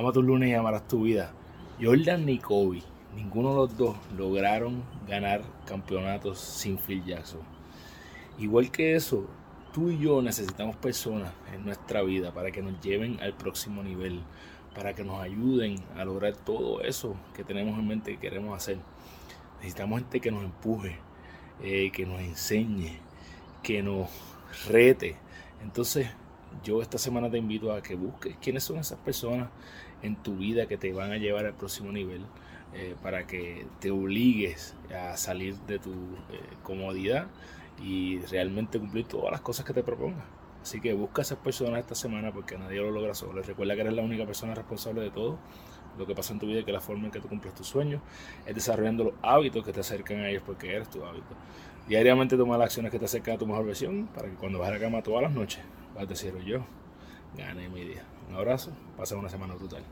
Ama tu lunes y amarás tu vida. Jordan ni Kobe, ninguno de los dos lograron ganar campeonatos sin Phil Jackson. Igual que eso, tú y yo necesitamos personas en nuestra vida para que nos lleven al próximo nivel, para que nos ayuden a lograr todo eso que tenemos en mente que queremos hacer. Necesitamos gente que nos empuje, eh, que nos enseñe, que nos rete. Entonces, yo esta semana te invito a que busques quiénes son esas personas en tu vida que te van a llevar al próximo nivel eh, para que te obligues a salir de tu eh, comodidad y realmente cumplir todas las cosas que te propongas. Así que busca a esas personas esta semana porque nadie lo logra solo. Recuerda que eres la única persona responsable de todo lo que pasa en tu vida y que la forma en que tú cumples tus sueños es desarrollando los hábitos que te acercan a ellos porque eres tu hábito. Diariamente toma las acciones que te acercan a tu mejor versión para que cuando vas a la cama todas las noches vas a decir yo gané mi día. Un abrazo, pasa una semana brutal.